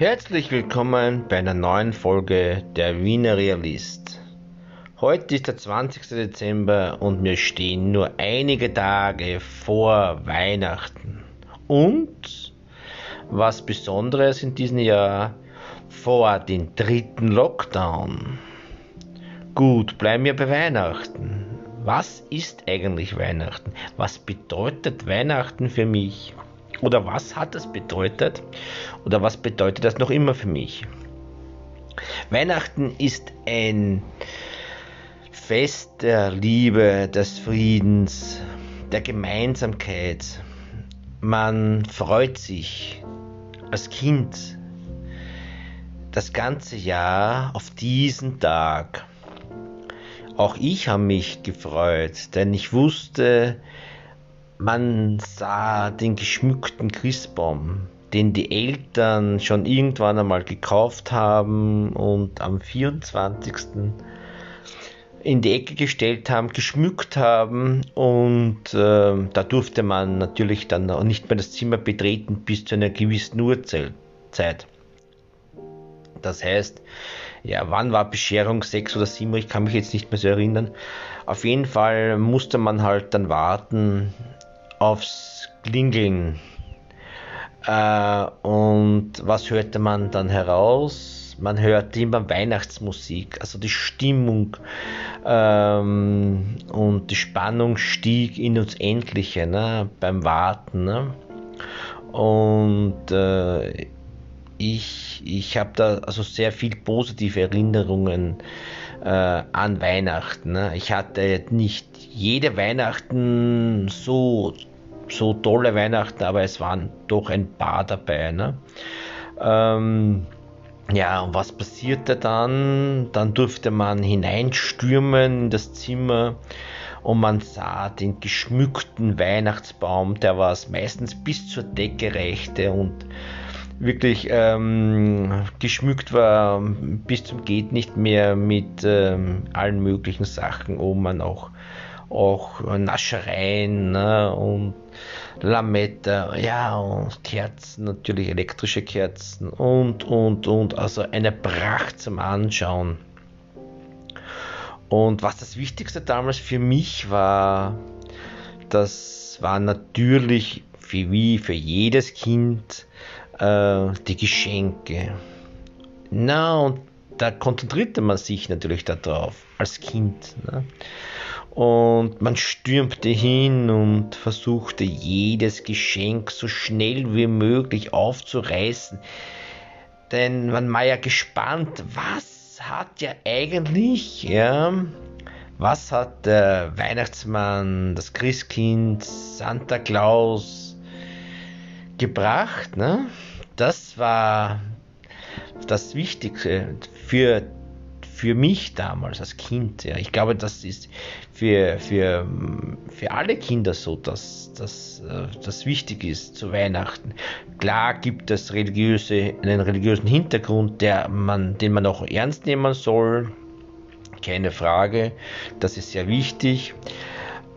Herzlich willkommen bei einer neuen Folge der Wiener Realist. Heute ist der 20. Dezember und wir stehen nur einige Tage vor Weihnachten. Und was Besonderes in diesem Jahr vor dem dritten Lockdown. Gut, bleiben wir bei Weihnachten. Was ist eigentlich Weihnachten? Was bedeutet Weihnachten für mich? Oder was hat es bedeutet? Oder was bedeutet das noch immer für mich? Weihnachten ist ein Fest der Liebe, des Friedens, der Gemeinsamkeit. Man freut sich als Kind das ganze Jahr auf diesen Tag. Auch ich habe mich gefreut, denn ich wusste, man sah den geschmückten Christbaum, den die Eltern schon irgendwann einmal gekauft haben und am 24. in die Ecke gestellt haben, geschmückt haben und äh, da durfte man natürlich dann nicht mehr das Zimmer betreten bis zu einer gewissen Uhrzeit. Das heißt, ja, wann war Bescherung 6 oder 7 Ich kann mich jetzt nicht mehr so erinnern. Auf jeden Fall musste man halt dann warten, aufs Klingeln. Äh, und was hörte man dann heraus? Man hörte immer Weihnachtsmusik, also die Stimmung ähm, und die Spannung stieg in uns Endliche ne, beim Warten. Ne? Und äh, ich, ich habe da also sehr viel positive Erinnerungen äh, an Weihnachten. Ne? Ich hatte nicht jede Weihnachten so so tolle Weihnachten, aber es waren doch ein paar dabei. Ne? Ähm, ja, und was passierte dann? Dann durfte man hineinstürmen in das Zimmer und man sah den geschmückten Weihnachtsbaum, der was meistens bis zur Decke reichte und wirklich ähm, geschmückt war bis zum geht nicht mehr mit ähm, allen möglichen Sachen, wo man auch auch Naschereien ne, und Lametta, ja, und Kerzen, natürlich elektrische Kerzen und, und, und, also eine Pracht zum Anschauen. Und was das Wichtigste damals für mich war, das war natürlich für, wie für jedes Kind äh, die Geschenke. Na, und da konzentrierte man sich natürlich darauf als Kind. Ne? Und man stürmte hin und versuchte jedes Geschenk so schnell wie möglich aufzureißen. Denn man war ja gespannt, was hat ja eigentlich, ja, was hat der Weihnachtsmann, das Christkind, Santa Claus gebracht, ne? Das war das Wichtigste für für mich damals als Kind. Ja. Ich glaube, das ist für, für, für alle Kinder so, dass, äh, das wichtig ist zu Weihnachten. Klar gibt es religiöse, einen religiösen Hintergrund, der man, den man auch ernst nehmen soll. Keine Frage. Das ist sehr wichtig.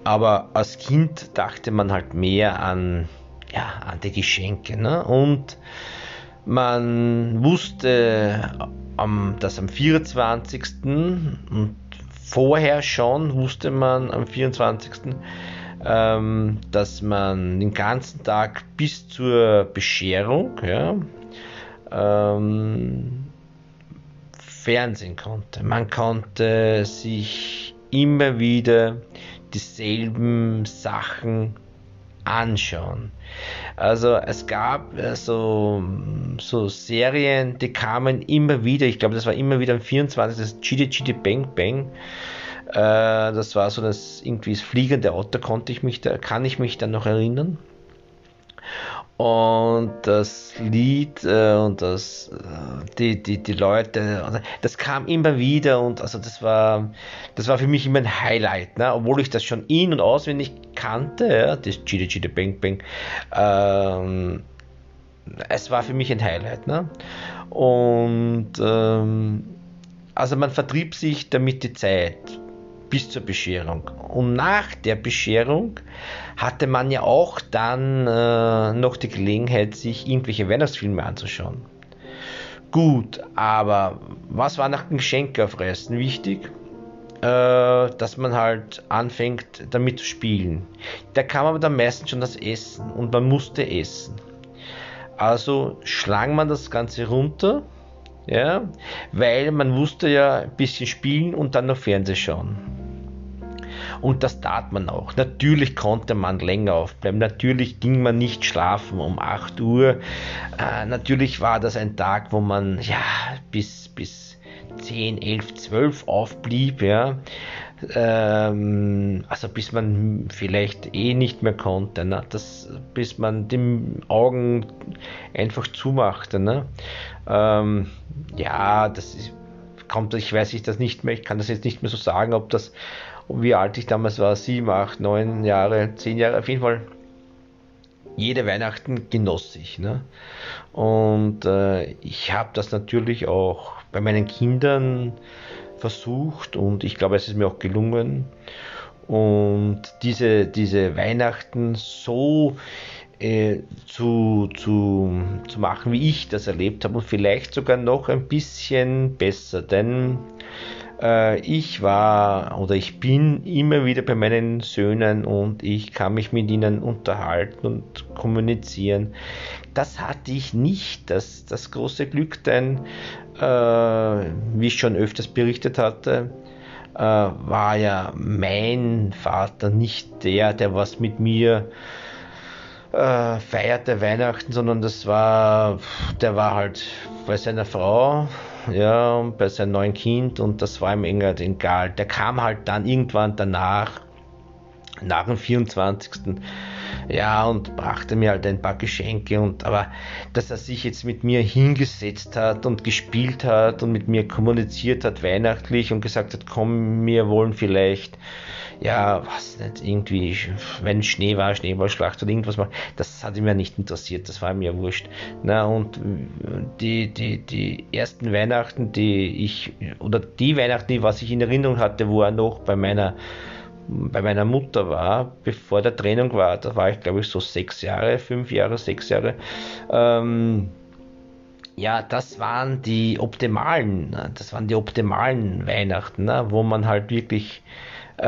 Aber als Kind dachte man halt mehr an, ja, an die Geschenke. Ne? Und man wusste am, dass am 24. und vorher schon wusste man am 24. Ähm, dass man den ganzen Tag bis zur Bescherung ja, ähm, Fernsehen konnte. Man konnte sich immer wieder dieselben Sachen anschauen. Also es gab äh, so, so Serien, die kamen immer wieder, ich glaube das war immer wieder am 24. das Chidi Chidi Bang Bang. Äh, das war so das irgendwie das fliegende Auto, konnte ich mich da, kann ich mich dann noch erinnern. Und das Lied äh, und das, äh, die, die, die Leute, also das kam immer wieder und also das war, das war für mich immer ein Highlight, ne? obwohl ich das schon in- und auswendig kannte, ja? das Chidi Chidi Bang Bang. Ähm, es war für mich ein Highlight. Ne? Und ähm, also man vertrieb sich damit die Zeit bis zur Bescherung. Und nach der Bescherung hatte man ja auch dann äh, noch die Gelegenheit, sich irgendwelche Weihnachtsfilme anzuschauen. Gut, aber was war nach dem Geschenkeaufreißen wichtig? Äh, dass man halt anfängt damit zu spielen. Da kam aber dann meistens schon das Essen und man musste essen. Also schlang man das Ganze runter, ja, weil man wusste ja ein bisschen spielen und dann noch Fernseh schauen. Und das tat man auch. Natürlich konnte man länger aufbleiben. Natürlich ging man nicht schlafen um 8 Uhr. Äh, natürlich war das ein Tag, wo man ja bis, bis 10, 11, 12 aufblieb. Ja. Ähm, also bis man vielleicht eh nicht mehr konnte, ne? das, bis man die Augen einfach zumachte. Ne? Ähm, ja, das ist, kommt, ich weiß ich das nicht mehr, ich kann das jetzt nicht mehr so sagen, ob das wie alt ich damals war, sieben, acht, neun Jahre, zehn Jahre, auf jeden Fall jede Weihnachten genoss ich. Ne? Und äh, ich habe das natürlich auch bei meinen Kindern versucht und ich glaube, es ist mir auch gelungen. Und diese, diese Weihnachten so äh, zu, zu, zu machen, wie ich das erlebt habe und vielleicht sogar noch ein bisschen besser, denn ich war oder ich bin immer wieder bei meinen Söhnen und ich kann mich mit ihnen unterhalten und kommunizieren. Das hatte ich nicht, das, das große Glück, denn äh, wie ich schon öfters berichtet hatte, äh, war ja mein Vater nicht der, der was mit mir äh, feierte Weihnachten, sondern das war, der war halt bei seiner Frau ja, bei seinem neuen Kind und das war ihm irgendwie egal. Der kam halt dann irgendwann danach, nach dem 24. Ja, und brachte mir halt ein paar Geschenke und aber dass er sich jetzt mit mir hingesetzt hat und gespielt hat und mit mir kommuniziert hat weihnachtlich und gesagt hat, komm, wir wollen vielleicht ja, was nicht, irgendwie, wenn Schnee war, Schneeballschlacht oder irgendwas mal, das hat mir nicht interessiert, das war mir wurscht. Na, und die, die, die ersten Weihnachten, die ich, oder die Weihnachten, was ich in Erinnerung hatte, wo er noch bei meiner bei meiner Mutter war, bevor der Trennung war, da war ich glaube ich so sechs Jahre, fünf Jahre, sechs Jahre. Ähm, ja, das waren die optimalen, das waren die optimalen Weihnachten, ne, wo man halt wirklich äh,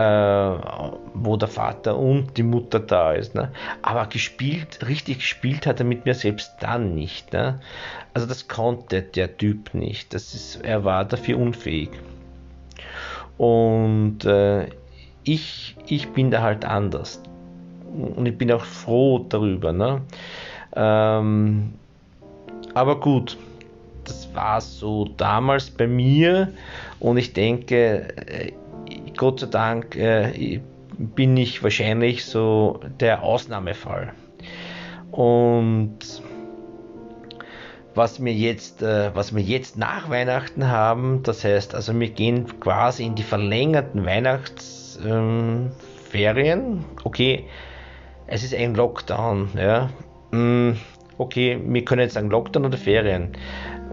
wo der Vater und die Mutter da ist. Ne? Aber gespielt, richtig gespielt hat er mit mir selbst dann nicht. Ne? Also das konnte der Typ nicht. Das ist, er war dafür unfähig. Und äh, ich, ich bin da halt anders. Und ich bin auch froh darüber. Ne? Ähm, aber gut, das war so damals bei mir und ich denke, äh, Gott sei Dank äh, bin ich wahrscheinlich so der Ausnahmefall. Und was wir jetzt, äh, was wir jetzt nach Weihnachten haben, das heißt, also wir gehen quasi in die verlängerten Weihnachtsferien. Ähm, okay, es ist ein Lockdown, ja. Mm, okay, wir können jetzt sagen Lockdown oder Ferien.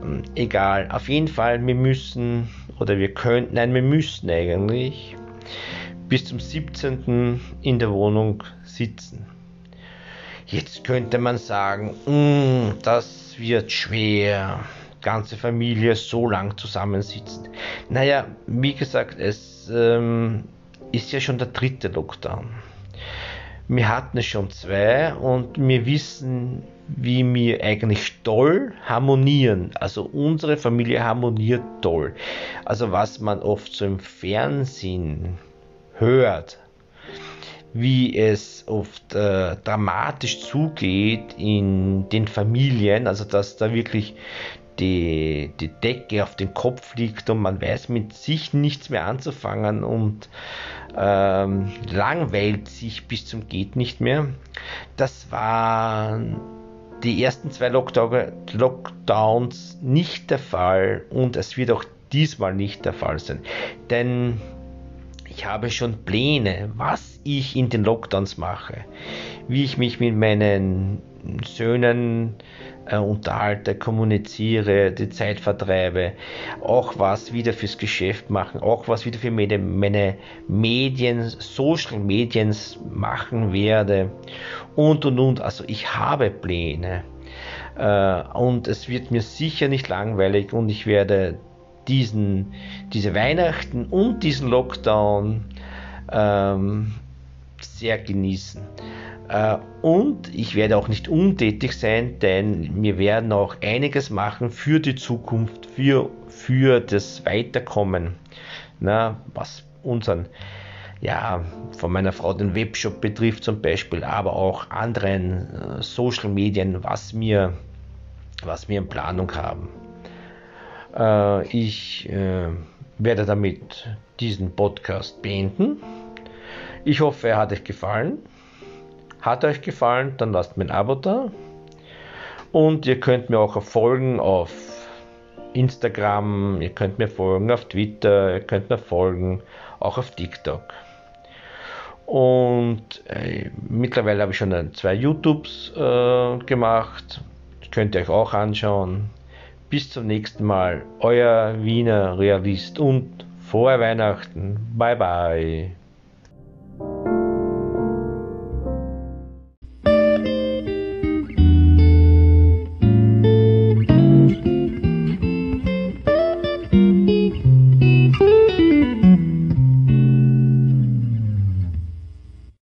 Mm, egal, auf jeden Fall, wir müssen oder wir könnten, nein, wir müssen eigentlich bis zum 17. in der Wohnung sitzen. Jetzt könnte man sagen, mm, das wird schwer, ganze Familie so lang zusammensitzen. Naja, wie gesagt, es ähm, ist ja schon der dritte Lockdown. Wir hatten schon zwei und wir wissen, wie wir eigentlich toll harmonieren. Also unsere Familie harmoniert toll. Also was man oft so im Fernsehen hört, wie es oft äh, dramatisch zugeht in den Familien, also dass da wirklich die, die Decke auf den Kopf liegt und man weiß mit sich nichts mehr anzufangen und ähm, langweilt sich bis zum geht nicht mehr. Das waren die ersten zwei Lockdowns nicht der Fall und es wird auch diesmal nicht der Fall sein. Denn ich habe schon Pläne, was ich in den Lockdowns mache, wie ich mich mit meinen Söhnen äh, unterhalte, kommuniziere, die Zeit vertreibe, auch was wieder fürs Geschäft machen, auch was wieder für meine, meine Medien, Social Mediens machen werde und und und. Also ich habe Pläne. Äh, und es wird mir sicher nicht langweilig und ich werde diesen, diese Weihnachten und diesen Lockdown ähm, sehr genießen. Äh, und ich werde auch nicht untätig sein, denn wir werden auch einiges machen für die Zukunft, für, für das Weiterkommen, na, was unseren, ja, von meiner Frau den Webshop betrifft zum Beispiel, aber auch anderen äh, Social Medien, was wir, was wir in Planung haben. Äh, ich werde damit diesen Podcast beenden. Ich hoffe, er hat euch gefallen. Hat euch gefallen, dann lasst mir ein Abo da. Und ihr könnt mir auch folgen auf Instagram, ihr könnt mir folgen auf Twitter, ihr könnt mir folgen auch auf TikTok. Und äh, mittlerweile habe ich schon zwei YouTubes äh, gemacht. könnt ihr euch auch anschauen. Bis zum nächsten Mal. Euer Wiener Realist und frohe Weihnachten. Bye bye.